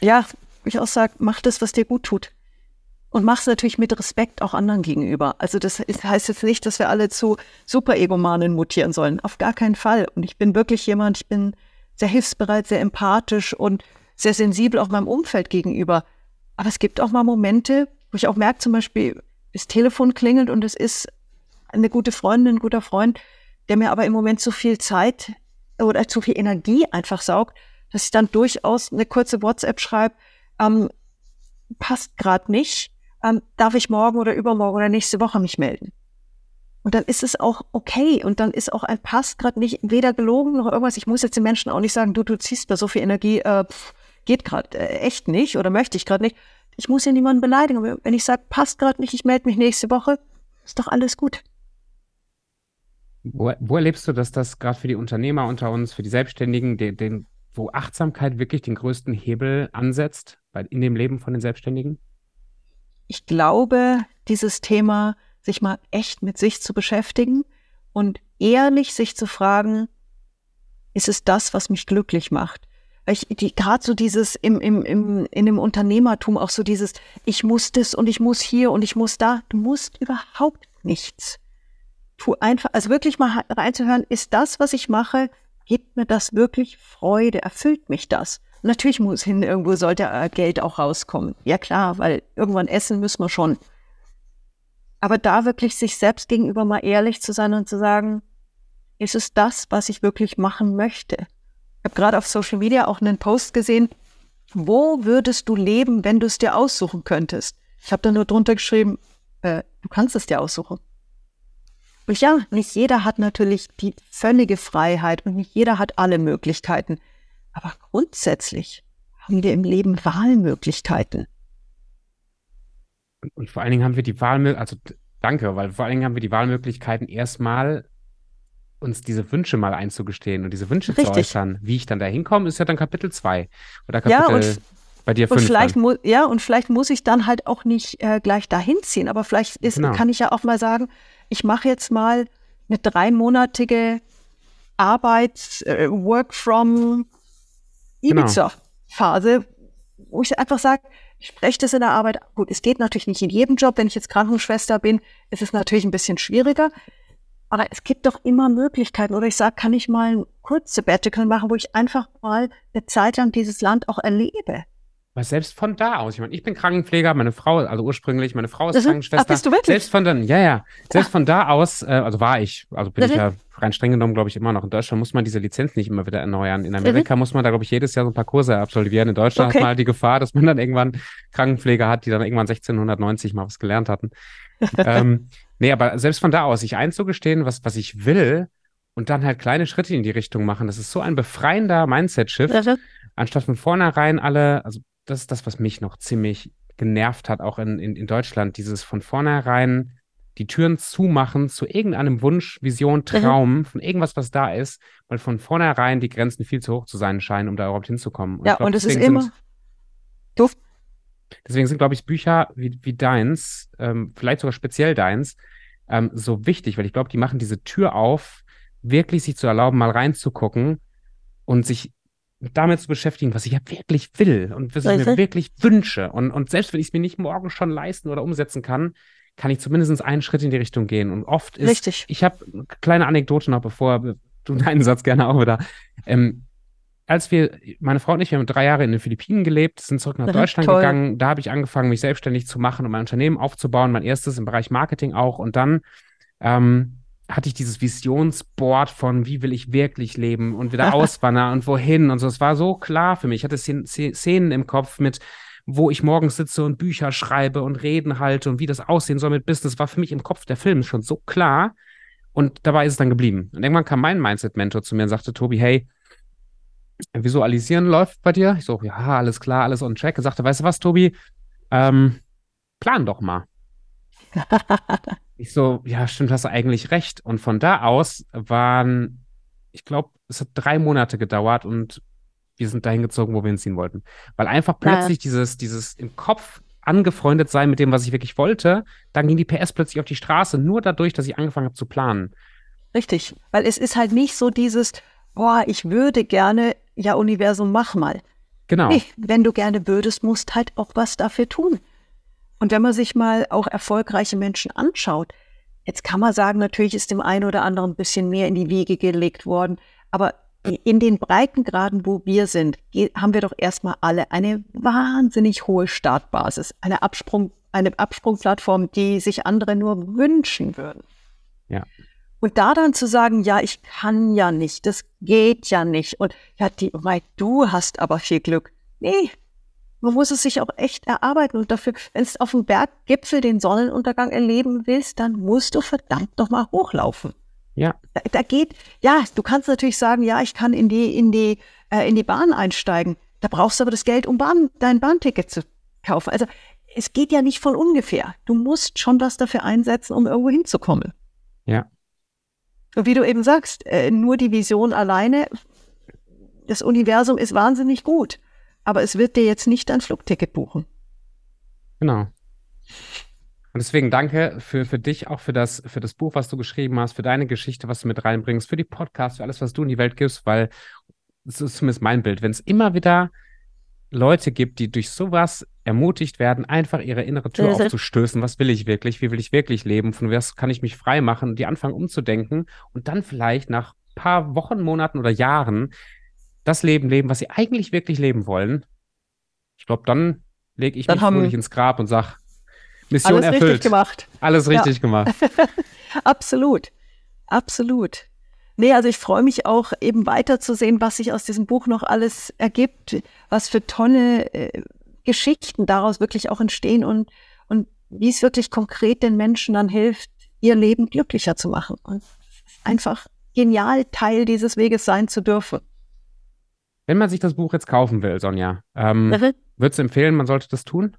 Ja, ich auch sage, mach das, was dir gut tut. Und mach es natürlich mit Respekt auch anderen gegenüber. Also das heißt jetzt nicht, dass wir alle zu Super-Egomanen mutieren sollen. Auf gar keinen Fall. Und ich bin wirklich jemand, ich bin sehr hilfsbereit, sehr empathisch und sehr sensibel auch meinem Umfeld gegenüber. Aber es gibt auch mal Momente, wo ich auch merke, zum Beispiel, das Telefon klingelt und es ist eine gute Freundin, ein guter Freund, der mir aber im Moment zu viel Zeit oder zu viel Energie einfach saugt, dass ich dann durchaus eine kurze WhatsApp schreibe, ähm, passt gerade nicht, ähm, darf ich morgen oder übermorgen oder nächste Woche mich melden? Und dann ist es auch okay und dann ist auch ein passt gerade nicht weder gelogen noch irgendwas. Ich muss jetzt den Menschen auch nicht sagen, du, du ziehst mir so viel Energie, äh, pff, geht gerade äh, echt nicht oder möchte ich gerade nicht, ich muss ja niemanden beleidigen. Aber wenn ich sage, passt gerade nicht, ich melde mich nächste Woche, ist doch alles gut. Wo, wo erlebst du, dass das gerade für die Unternehmer unter uns, für die Selbstständigen, den, den, wo Achtsamkeit wirklich den größten Hebel ansetzt bei, in dem Leben von den Selbstständigen? Ich glaube, dieses Thema, sich mal echt mit sich zu beschäftigen und ehrlich sich zu fragen, ist es das, was mich glücklich macht? ich, die, gerade so dieses im, im, im, in dem Unternehmertum auch so dieses, ich muss das und ich muss hier und ich muss da. Du musst überhaupt nichts. Tu einfach, also wirklich mal reinzuhören, ist das, was ich mache, gibt mir das wirklich Freude? Erfüllt mich das? Natürlich muss hin, irgendwo sollte äh, Geld auch rauskommen. Ja klar, weil irgendwann essen müssen wir schon. Aber da wirklich sich selbst gegenüber mal ehrlich zu sein und zu sagen, ist es das, was ich wirklich machen möchte? habe gerade auf Social Media auch einen Post gesehen, wo würdest du leben, wenn du es dir aussuchen könntest? Ich habe da nur drunter geschrieben, äh, du kannst es dir aussuchen. Und ja, nicht jeder hat natürlich die völlige Freiheit und nicht jeder hat alle Möglichkeiten. Aber grundsätzlich haben wir im Leben Wahlmöglichkeiten. Und, und vor allen Dingen haben wir die Wahlmöglichkeiten, also danke, weil vor allen Dingen haben wir die Wahlmöglichkeiten erstmal uns diese Wünsche mal einzugestehen und diese Wünsche Richtig. zu äußern. Wie ich dann da hinkomme, ist ja dann Kapitel 2 oder Kapitel ja, und, bei dir 5. vielleicht ja, und vielleicht muss ich dann halt auch nicht äh, gleich dahin ziehen, aber vielleicht ist, genau. kann ich ja auch mal sagen, ich mache jetzt mal eine dreimonatige Arbeit, äh, Work from. Ibiza-Phase, genau. wo ich einfach sage, ich spreche das in der Arbeit. Gut, es geht natürlich nicht in jedem Job. Wenn ich jetzt Krankenschwester bin, ist es natürlich ein bisschen schwieriger. Aber es gibt doch immer Möglichkeiten. Oder ich sage, kann ich mal ein kurzes Sabbatical machen, wo ich einfach mal eine Zeit lang dieses Land auch erlebe. Aber selbst von da aus, ich meine, ich bin Krankenpfleger, meine Frau, also ursprünglich, meine Frau ist mhm. Krankenschwester. Ach, bist du wirklich? Selbst von dann, ja, ja. Selbst Ach. von da aus, äh, also war ich, also bin mhm. ich ja rein streng genommen, glaube ich, immer noch. In Deutschland muss man diese Lizenz nicht immer wieder erneuern. In Amerika mhm. muss man da, glaube ich, jedes Jahr so ein paar Kurse absolvieren. In Deutschland okay. hat man halt die Gefahr, dass man dann irgendwann Krankenpfleger hat, die dann irgendwann 1690 mal was gelernt hatten. (laughs) ähm, Nee, aber selbst von da aus, sich einzugestehen, was, was ich will und dann halt kleine Schritte in die Richtung machen, das ist so ein befreiender Mindset-Shift, ja. anstatt von vornherein alle, also das ist das, was mich noch ziemlich genervt hat, auch in, in, in Deutschland, dieses von vornherein die Türen zumachen zu irgendeinem Wunsch, Vision, Traum, mhm. von irgendwas, was da ist, weil von vornherein die Grenzen viel zu hoch zu sein scheinen, um da überhaupt hinzukommen. Und ja, glaub, und es ist immer Duft. Deswegen sind, glaube ich, Bücher wie, wie deins, ähm, vielleicht sogar speziell deins, ähm, so wichtig, weil ich glaube, die machen diese Tür auf, wirklich sich zu erlauben, mal reinzugucken und sich damit zu beschäftigen, was ich ja wirklich will und was ich mir wirklich wünsche. Und, und selbst wenn ich es mir nicht morgen schon leisten oder umsetzen kann, kann ich zumindest einen Schritt in die Richtung gehen. Und oft ist, Richtig. ich habe kleine Anekdote noch, bevor du deinen Satz gerne auch wieder. Ähm, als wir, meine Frau und ich, wir haben drei Jahre in den Philippinen gelebt, sind zurück nach das Deutschland toll. gegangen. Da habe ich angefangen, mich selbstständig zu machen und mein Unternehmen aufzubauen, mein erstes im Bereich Marketing auch. Und dann ähm, hatte ich dieses Visionsboard von, wie will ich wirklich leben und wieder (laughs) auswandern und wohin und so. Es war so klar für mich. Ich hatte Szenen im Kopf mit, wo ich morgens sitze und Bücher schreibe und Reden halte und wie das aussehen soll mit Business, war für mich im Kopf der Film schon so klar. Und dabei ist es dann geblieben. Und irgendwann kam mein Mindset-Mentor zu mir und sagte, Tobi, hey, Visualisieren läuft bei dir. Ich so, ja, alles klar, alles on track. Er sagte, weißt du was, Tobi? Ähm, plan doch mal. (laughs) ich so, ja, stimmt, hast du eigentlich recht. Und von da aus waren, ich glaube, es hat drei Monate gedauert und wir sind dahin gezogen, wo wir hinziehen wollten. Weil einfach plötzlich ja. dieses, dieses im Kopf angefreundet sein mit dem, was ich wirklich wollte, dann ging die PS plötzlich auf die Straße, nur dadurch, dass ich angefangen habe zu planen. Richtig, weil es ist halt nicht so dieses, boah, ich würde gerne, ja, Universum, mach mal. Genau. Nee, wenn du gerne würdest, musst halt auch was dafür tun. Und wenn man sich mal auch erfolgreiche Menschen anschaut, jetzt kann man sagen, natürlich ist dem einen oder anderen ein bisschen mehr in die Wiege gelegt worden, aber in den Breitengraden, wo wir sind, haben wir doch erstmal alle eine wahnsinnig hohe Startbasis, eine Absprung, eine Absprungplattform, die sich andere nur wünschen würden. Ja. Und da dann zu sagen, ja, ich kann ja nicht, das geht ja nicht. Und ja, die, weil du hast aber viel Glück. Nee, man muss es sich auch echt erarbeiten. Und dafür, wenn es auf dem Berggipfel den Sonnenuntergang erleben willst, dann musst du verdammt nochmal hochlaufen. Ja. Da, da, geht, ja, du kannst natürlich sagen, ja, ich kann in die, in die, äh, in die Bahn einsteigen. Da brauchst du aber das Geld, um Bahn, dein Bahnticket zu kaufen. Also es geht ja nicht von ungefähr. Du musst schon was dafür einsetzen, um irgendwo hinzukommen. Ja. Und wie du eben sagst, äh, nur die Vision alleine, das Universum ist wahnsinnig gut aber es wird dir jetzt nicht ein Flugticket buchen. Genau. Und deswegen danke für, für dich, auch für das, für das Buch, was du geschrieben hast, für deine Geschichte, was du mit reinbringst, für die Podcasts, für alles, was du in die Welt gibst, weil das ist zumindest mein Bild. Wenn es immer wieder Leute gibt, die durch sowas ermutigt werden, einfach ihre innere Tür mhm. aufzustößen. Was will ich wirklich? Wie will ich wirklich leben? Von was kann ich mich frei machen? Die anfangen umzudenken und dann vielleicht nach paar Wochen, Monaten oder Jahren das Leben leben, was sie eigentlich wirklich leben wollen, ich glaube, dann lege ich dann mich fröhlich ins Grab und sage, Mission alles erfüllt. Alles richtig gemacht. Alles richtig ja. gemacht. Absolut. Absolut. Nee, also ich freue mich auch eben weiterzusehen, was sich aus diesem Buch noch alles ergibt, was für tolle äh, Geschichten daraus wirklich auch entstehen und, und wie es wirklich konkret den Menschen dann hilft, ihr Leben glücklicher zu machen. Und einfach genial, Teil dieses Weges sein zu dürfen. Wenn man sich das Buch jetzt kaufen will, Sonja, ähm, mhm. würdest du empfehlen, man sollte das tun?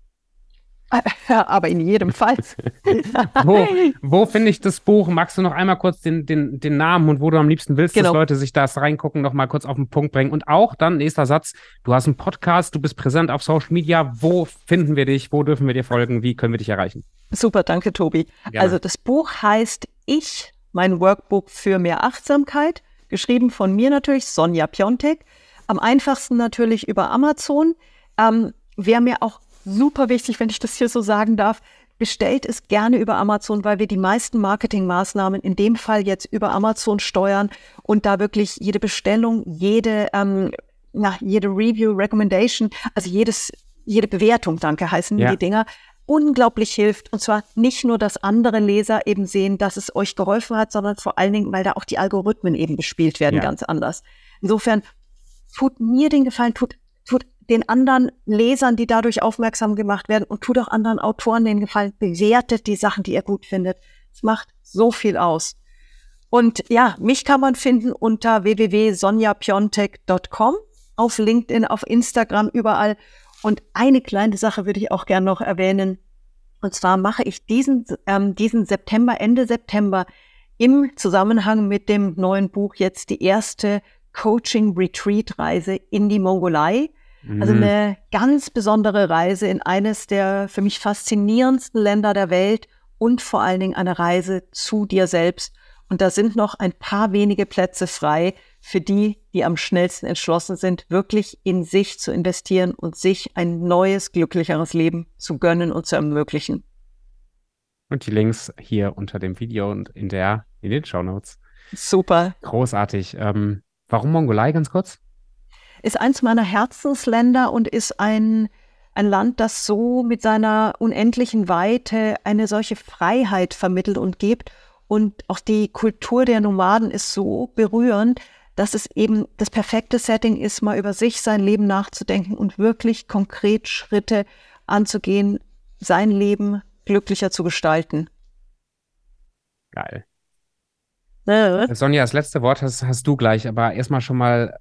(laughs) Aber in jedem Fall. (laughs) wo, wo finde ich das Buch? Magst du noch einmal kurz den, den, den Namen und wo du am liebsten willst, genau. dass Leute sich das reingucken, noch mal kurz auf den Punkt bringen? Und auch dann, nächster Satz, du hast einen Podcast, du bist präsent auf Social Media. Wo finden wir dich? Wo dürfen wir dir folgen? Wie können wir dich erreichen? Super, danke, Tobi. Gerne. Also das Buch heißt Ich, mein Workbook für mehr Achtsamkeit. Geschrieben von mir natürlich, Sonja Piontek. Am einfachsten natürlich über Amazon. Ähm, Wäre mir auch super wichtig, wenn ich das hier so sagen darf, bestellt es gerne über Amazon, weil wir die meisten Marketingmaßnahmen in dem Fall jetzt über Amazon steuern und da wirklich jede Bestellung, jede, ähm, na, jede Review, Recommendation, also jedes, jede Bewertung, danke, heißen ja. die Dinger, unglaublich hilft. Und zwar nicht nur, dass andere Leser eben sehen, dass es euch geholfen hat, sondern vor allen Dingen, weil da auch die Algorithmen eben bespielt werden, ja. ganz anders. Insofern tut mir den Gefallen, tut, tut den anderen Lesern, die dadurch aufmerksam gemacht werden und tut auch anderen Autoren den Gefallen, bewertet die Sachen, die ihr gut findet. Es macht so viel aus. Und ja, mich kann man finden unter www.sonjapiontek.com, auf LinkedIn, auf Instagram, überall. Und eine kleine Sache würde ich auch gerne noch erwähnen. Und zwar mache ich diesen, ähm, diesen September, Ende September, im Zusammenhang mit dem neuen Buch jetzt die erste Coaching-Retreat-Reise in die Mongolei. Also mhm. Eine ganz besondere Reise in eines der für mich faszinierendsten Länder der Welt und vor allen Dingen eine Reise zu dir selbst. Und da sind noch ein paar wenige Plätze frei für die, die am schnellsten entschlossen sind, wirklich in sich zu investieren und sich ein neues, glücklicheres Leben zu gönnen und zu ermöglichen. Und die Links hier unter dem Video und in der, in den Show Notes. Super. Großartig. Ähm, Warum Mongolei ganz kurz? Ist eins meiner Herzensländer und ist ein, ein Land, das so mit seiner unendlichen Weite eine solche Freiheit vermittelt und gibt. Und auch die Kultur der Nomaden ist so berührend, dass es eben das perfekte Setting ist, mal über sich, sein Leben nachzudenken und wirklich konkret Schritte anzugehen, sein Leben glücklicher zu gestalten. Geil. Sonja, das letzte Wort hast, hast du gleich, aber erstmal schon mal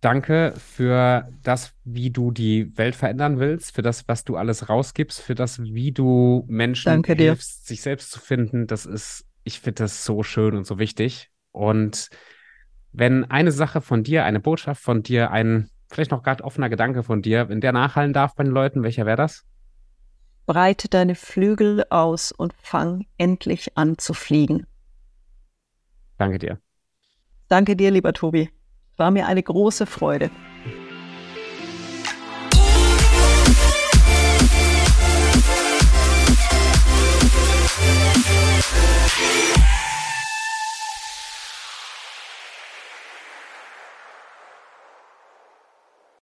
danke für das, wie du die Welt verändern willst, für das, was du alles rausgibst, für das, wie du Menschen danke hilfst, sich selbst zu finden. Das ist, ich finde das so schön und so wichtig. Und wenn eine Sache von dir, eine Botschaft von dir, ein vielleicht noch gerade offener Gedanke von dir, wenn der nachhallen darf bei den Leuten, welcher wäre das? Breite deine Flügel aus und fang endlich an zu fliegen. Danke dir. Danke dir, lieber Tobi. War mir eine große Freude. Yeah.